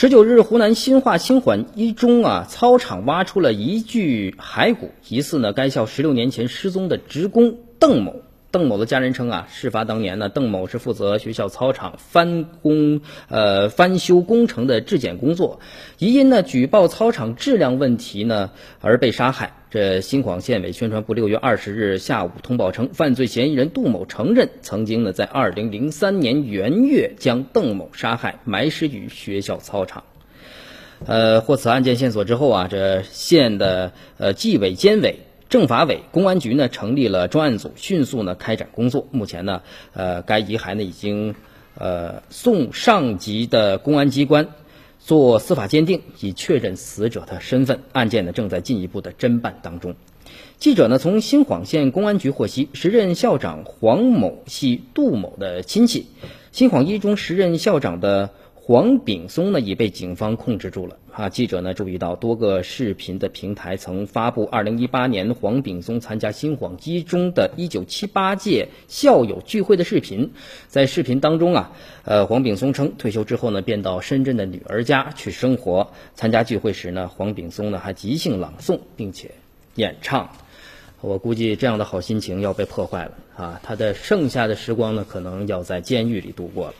十九日，湖南新化新环一中啊操场挖出了一具骸骨，疑似呢该校十六年前失踪的职工邓某。邓某的家人称啊，事发当年呢，邓某是负责学校操场翻工呃翻修工程的质检工作，疑因呢举报操场质量问题呢而被杀害。这新晃县委宣传部六月二十日下午通报称，犯罪嫌疑人杜某承认曾经呢在二零零三年元月将邓某杀害，埋尸于学校操场。呃，获此案件线索之后啊，这县的呃纪委监委。政法委、公安局呢成立了专案组，迅速呢开展工作。目前呢，呃，该遗骸呢已经呃送上级的公安机关做司法鉴定，以确认死者的身份。案件呢正在进一步的侦办当中。记者呢从新晃县公安局获悉，时任校长黄某系杜某的亲戚，新晃一中时任校长的。黄炳松呢已被警方控制住了啊！记者呢注意到多个视频的平台曾发布2018年黄炳松参加新晃一中的一九七八届校友聚会的视频。在视频当中啊，呃，黄炳松称退休之后呢，便到深圳的女儿家去生活。参加聚会时呢，黄炳松呢还即兴朗诵并且演唱。我估计这样的好心情要被破坏了啊！他的剩下的时光呢，可能要在监狱里度过了。